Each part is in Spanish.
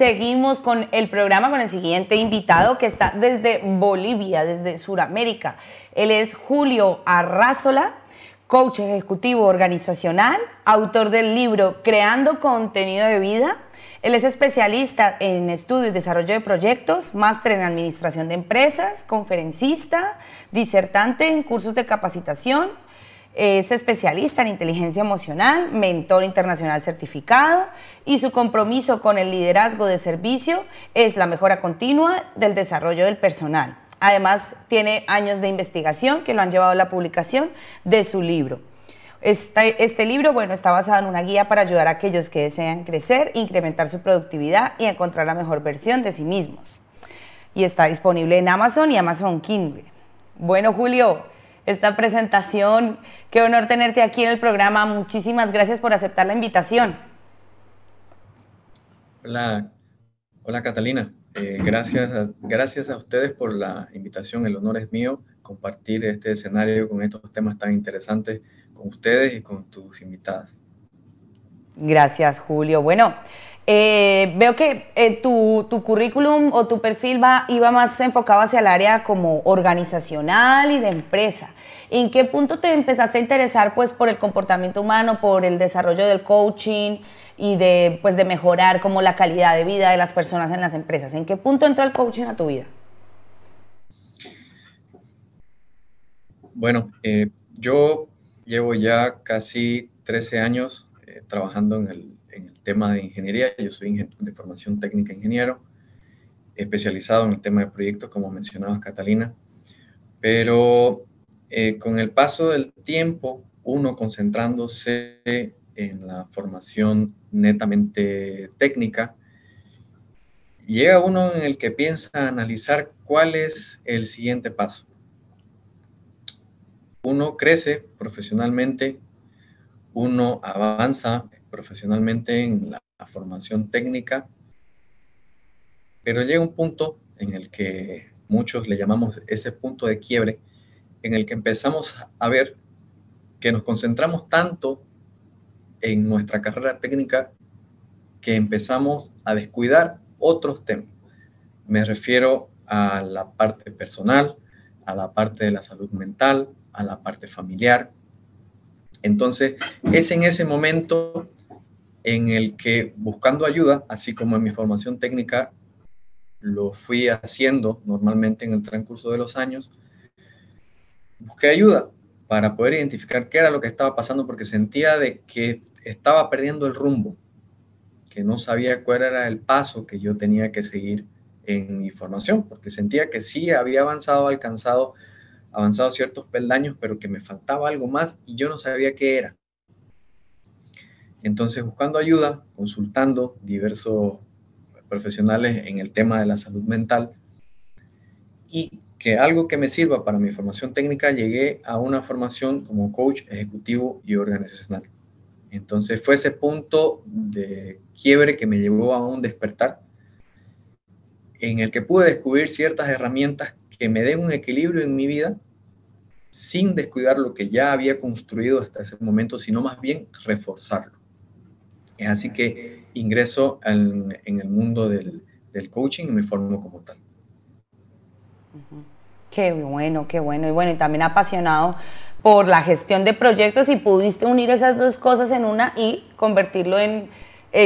seguimos con el programa con el siguiente invitado que está desde Bolivia, desde Sudamérica. Él es Julio Arrázola, coach ejecutivo organizacional, autor del libro Creando contenido de vida. Él es especialista en estudio y desarrollo de proyectos, máster en administración de empresas, conferencista, disertante en cursos de capacitación es especialista en inteligencia emocional, mentor internacional certificado y su compromiso con el liderazgo de servicio es la mejora continua del desarrollo del personal. Además, tiene años de investigación que lo han llevado a la publicación de su libro. Este, este, libro, bueno, está basado en una guía para ayudar a aquellos que desean crecer, incrementar su productividad y encontrar la mejor versión de sí mismos. Y está disponible en Amazon y Amazon Kindle. Bueno, Julio, esta presentación. Qué honor tenerte aquí en el programa. Muchísimas gracias por aceptar la invitación. Hola, hola Catalina. Eh, gracias, a, gracias a ustedes por la invitación. El honor es mío compartir este escenario con estos temas tan interesantes con ustedes y con tus invitadas. Gracias, Julio. Bueno, eh, veo que eh, tu, currículum o tu perfil va, iba más enfocado hacia el área como organizacional y de empresa. ¿En qué punto te empezaste a interesar pues, por el comportamiento humano, por el desarrollo del coaching y de, pues, de mejorar como la calidad de vida de las personas en las empresas? ¿En qué punto entró el coaching a tu vida? Bueno, eh, yo llevo ya casi 13 años trabajando en el tema de ingeniería. Yo soy de formación técnica ingeniero, especializado en el tema de proyectos, como mencionabas, Catalina. Pero eh, con el paso del tiempo, uno concentrándose en la formación netamente técnica, llega uno en el que piensa analizar cuál es el siguiente paso. Uno crece profesionalmente, uno avanza profesionalmente en la, formación técnica, pero llega un punto en el que muchos le llamamos ese punto de quiebre, en el que empezamos a ver que nos concentramos tanto en nuestra carrera técnica que empezamos a descuidar otros temas. Me refiero a la parte personal, a la parte de la salud mental, a la parte familiar. Entonces, es en ese momento en el que buscando ayuda, así como en mi formación técnica lo fui haciendo normalmente en el transcurso de los años, busqué ayuda para poder identificar qué era lo que estaba pasando porque sentía de que estaba perdiendo el rumbo, que no sabía cuál era el paso que yo tenía que seguir en mi formación, porque sentía que sí había avanzado, alcanzado, avanzado ciertos peldaños, pero que me faltaba algo más y yo no sabía qué era. Entonces, buscando ayuda, consultando diversos profesionales en el tema de la salud mental y que algo que me sirva para mi formación técnica, llegué a una formación como coach ejecutivo y organizacional. Entonces fue ese punto de quiebre que me llevó a un despertar en el que pude descubrir ciertas herramientas que me den un equilibrio en mi vida sin descuidar lo que ya había construido hasta ese momento, sino más bien reforzarlo. Es así que ingreso en, el mundo del, coaching y me formo como tal. Qué bueno, qué bueno. Y bueno, y también apasionado por la gestión de proyectos y pudiste unir esas dos cosas en una y convertirlo en,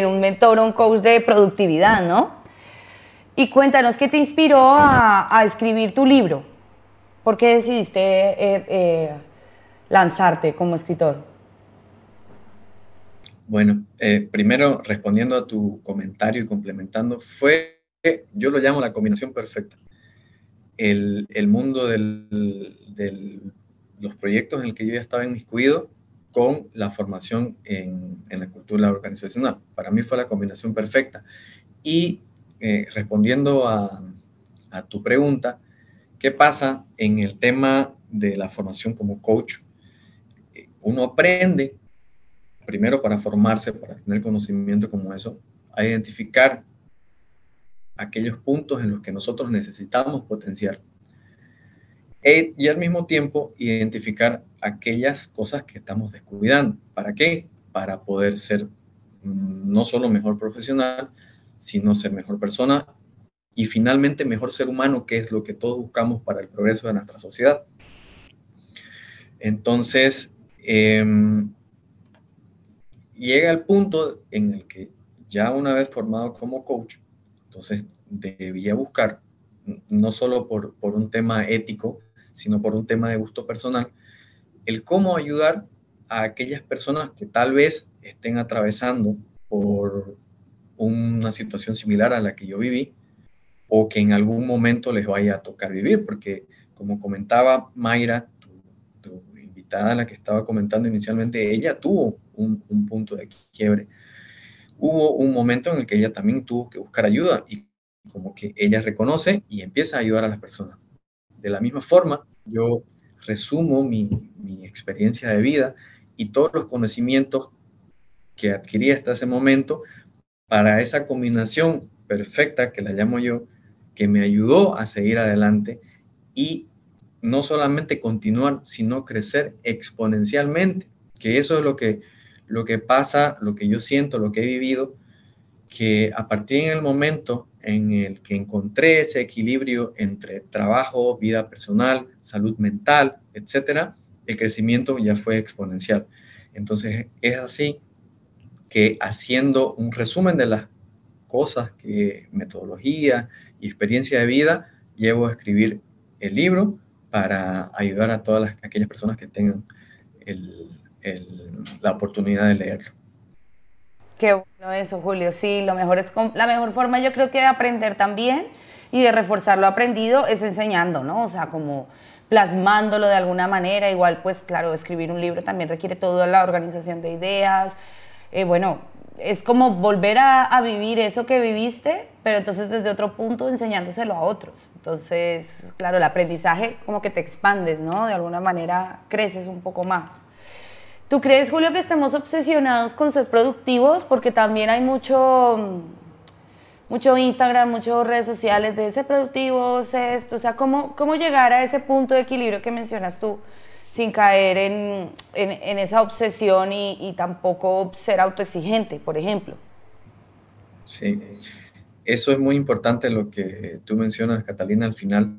un mentor o un coach de productividad, ¿no? Y cuéntanos, ¿qué te inspiró a, escribir tu libro? ¿Por qué decidiste eh, eh, lanzarte como escritor? Bueno, eh, primero respondiendo a tu comentario y complementando, fue, yo lo llamo la combinación perfecta. El, mundo de los proyectos en el que yo ya estaba inmiscuido con la formación en, la cultura organizacional. Para mí fue la combinación perfecta. Y eh, respondiendo a tu pregunta, ¿qué pasa en el tema de la formación como coach? Uno aprende primero para formarse, para tener conocimiento como eso, a identificar aquellos puntos en los que nosotros necesitamos potenciar. E, y al mismo tiempo identificar aquellas cosas que estamos descuidando. ¿Para qué? Para poder ser mm, no solo mejor profesional, sino ser mejor persona y finalmente mejor ser humano, que es lo que todos buscamos para el progreso de nuestra sociedad. Entonces, em, llega el punto en el que ya una vez formado como coach, entonces debía buscar, no solo por, por un tema ético, sino por un tema de gusto personal, el cómo ayudar a aquellas personas que tal vez estén atravesando por una situación similar a la que yo viví o que en algún momento les vaya a tocar vivir, porque como comentaba Mayra, tu, invitada, la que estaba comentando inicialmente, ella tuvo un, un, punto de quiebre. Hubo un momento en el que ella también tuvo que buscar ayuda y como que ella reconoce y empieza a ayudar a las personas. De la misma forma, yo resumo mi, mi experiencia de vida y todos los conocimientos que adquirí hasta ese momento para esa combinación perfecta que la llamo yo, que me ayudó a seguir adelante y no solamente continuar, sino crecer exponencialmente, que eso es lo que, lo que pasa, lo que yo siento, lo que he vivido, que a partir del momento en el que encontré ese equilibrio entre trabajo, vida personal, salud mental, etcétera, el crecimiento ya fue exponencial. Entonces es así que haciendo un resumen de las cosas que metodología y experiencia de vida, llevo a escribir el libro para ayudar a todas las, aquellas personas que tengan la oportunidad de leerlo. Qué bueno eso, Julio. Sí, lo mejor es la mejor forma yo creo que de aprender también y de reforzar lo aprendido es enseñando, ¿no? O sea, como plasmándolo de alguna manera. Igual, pues claro, escribir un libro también requiere toda la organización de ideas. Eh, bueno, es como volver a, vivir eso que viviste, pero entonces desde otro punto enseñándoselo a otros. Entonces, claro, el aprendizaje como que te expandes, ¿no? De alguna manera creces un poco más. ¿Tú crees, Julio, que estemos obsesionados con ser productivos? Porque también hay mucho, mucho Instagram, muchas redes sociales de ser productivos, esto. O sea, ¿cómo, ¿cómo llegar a ese punto de equilibrio que mencionas tú sin caer en, en, esa obsesión y, y, tampoco ser autoexigente, por ejemplo? Sí, eso es muy importante lo que tú mencionas, Catalina, al final.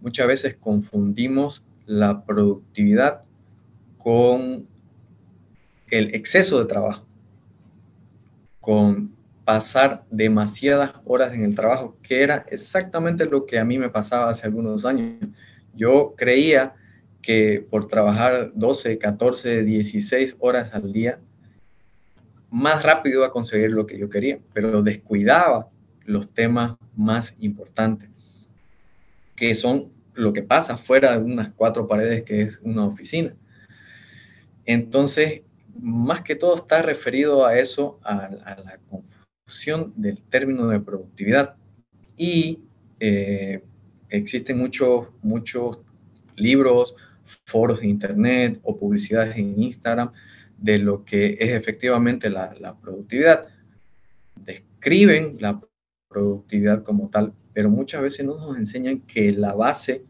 Muchas veces confundimos la productividad con el exceso de trabajo, con pasar demasiadas horas en el trabajo, que era exactamente lo que a mí me pasaba hace algunos años. Yo creía que por trabajar 12, 14, 16 horas al día, más rápido iba a conseguir lo que yo quería, pero descuidaba los temas más importantes, que son lo que pasa fuera de unas cuatro paredes que es una oficina. Entonces, más que todo está referido a eso, a, la confusión del término de productividad. Y eh, existen muchos, muchos libros, foros de internet o publicidades en Instagram de lo que es efectivamente la, la productividad. Describen la productividad como tal, pero muchas veces no nos enseñan que la base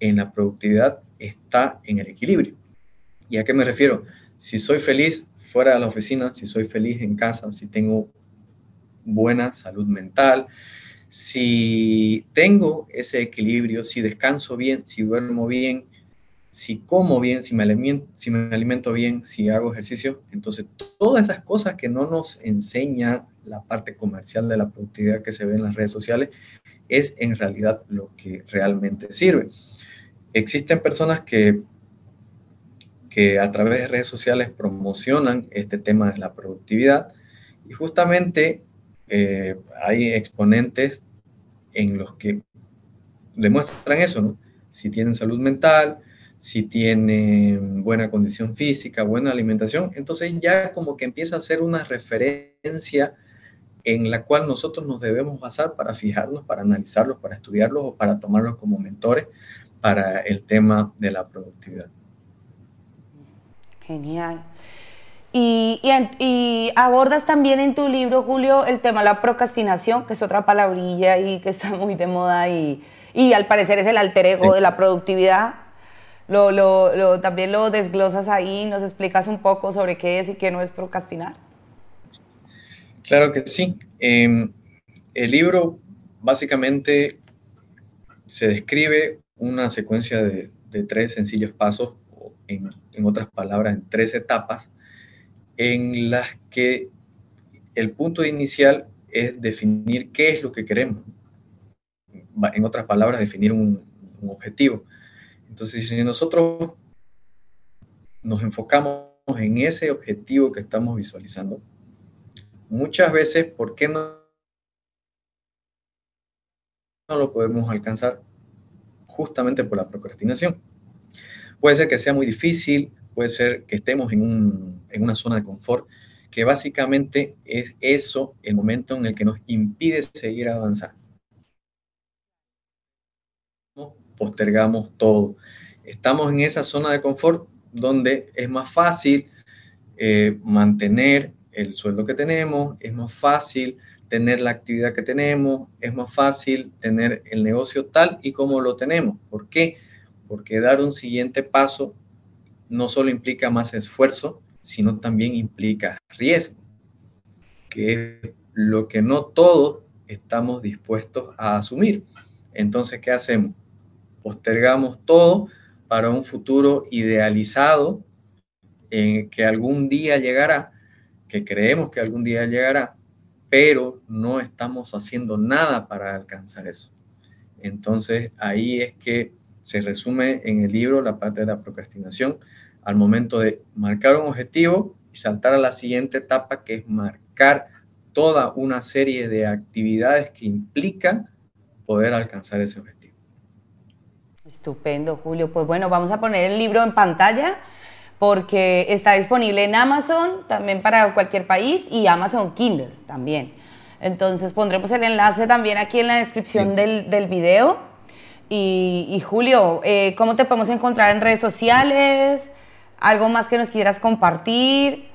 en la productividad está en el equilibrio. ¿Y a qué me refiero? Si soy feliz fuera de la oficina, si soy feliz en casa, si tengo buena salud mental, si tengo ese equilibrio, si descanso bien, si duermo bien, si como bien, si me alimento, si me alimento bien, si hago ejercicio, entonces todas esas cosas que no nos enseña la parte comercial de la productividad que se ve en las redes sociales es en realidad lo que realmente sirve. Existen personas que que a través de redes sociales promocionan este tema de la productividad y justamente eh, hay exponentes en los que demuestran eso. Si tienen salud mental, si tienen buena condición física, buena alimentación, entonces ya como que empieza a ser una referencia en la cual nosotros nos debemos basar para fijarnos, para analizarlos, para estudiarlos o para tomarlos como mentores para el tema de la productividad. Genial. Y, y, abordas también en tu libro, Julio, el tema de la procrastinación, que es otra palabrilla y que está muy de moda y, y al parecer es el alter ego de la productividad. Lo, lo, también lo desglosas ahí, nos explicas un poco sobre qué es y qué no es procrastinar. Claro que sí. Em, el libro básicamente se describe una secuencia de, tres sencillos pasos, en, en, otras palabras, en tres etapas, en las que el punto inicial es definir qué es lo que queremos. En otras palabras, definir un, un objetivo. Entonces, si nosotros nos enfocamos en ese objetivo que estamos visualizando, muchas veces, ¿por qué no, no lo podemos alcanzar? Justamente por la procrastinación. Puede ser que sea muy difícil, puede ser que estemos en, en una zona de confort, que básicamente es eso el momento en el que nos impide seguir avanzando. Postergamos todo. Estamos en esa zona de confort donde es más fácil eh, mantener el sueldo que tenemos, es más fácil tener la actividad que tenemos, es más fácil tener el negocio tal y como lo tenemos. ¿Por qué? Porque dar un siguiente paso no solo implica más esfuerzo, sino también implica riesgo, que es lo que no todos estamos dispuestos a asumir. Entonces, ¿qué hacemos? Postergamos todo para un futuro idealizado en que algún día llegará, que creemos que algún día llegará, pero no estamos haciendo nada para alcanzar eso. Entonces ahí es que se resume en el libro la parte de la procrastinación al momento de marcar un objetivo y saltar a la siguiente etapa que es marcar toda una serie de actividades que implican poder alcanzar ese objetivo. Estupendo, Julio. Pues bueno, vamos a poner el libro en pantalla porque está disponible en Amazon también para cualquier país y Amazon Kindle también. Entonces pondremos el enlace también aquí en la descripción del, del, video. Y, Julio, eh, ¿cómo te podemos encontrar en redes sociales? ¿Algo más que nos quieras compartir?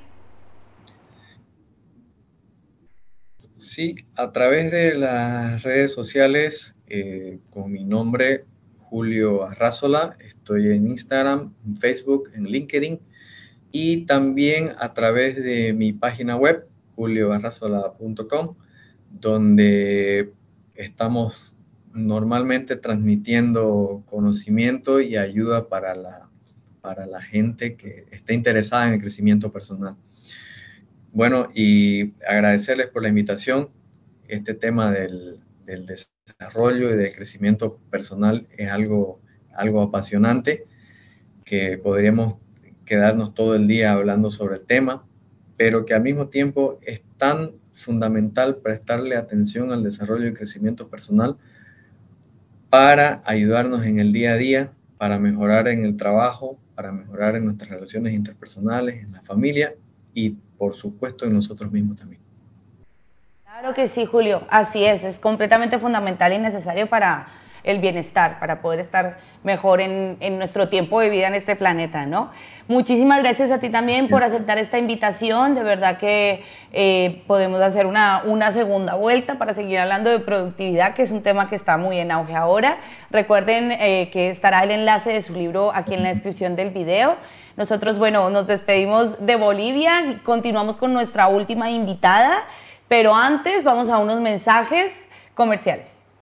Sí, a través de las redes sociales, eh, con mi nombre, Julio Arrazola, estoy en Instagram, en Facebook, en LinkedIn y también a través de mi página web, julioarrazola.com, donde estamos normalmente transmitiendo conocimiento y ayuda para la para la gente que esté interesada en el crecimiento personal. Bueno, y agradecerles por la invitación. Este tema del, desarrollo y del crecimiento personal es algo, algo apasionante que podríamos quedarnos todo el día hablando sobre el tema, pero que al mismo tiempo es tan fundamental prestarle atención al desarrollo y crecimiento personal para ayudarnos en el día a día, para mejorar en el trabajo, para mejorar en nuestras relaciones interpersonales, en la familia y por supuesto en nosotros mismos también. Claro que sí, Julio, así es, es completamente fundamental y necesario para el bienestar, para poder estar mejor en, nuestro tiempo de vida en este planeta, ¿no? Muchísimas gracias a ti también por aceptar esta invitación, de verdad que eh, podemos hacer una, una segunda vuelta para seguir hablando de productividad, que es un tema que está muy en auge ahora. Recuerden eh, que estará el enlace de su libro aquí en la descripción del video. Nosotros, bueno, nos despedimos de Bolivia y continuamos con nuestra última invitada, pero antes vamos a unos mensajes comerciales.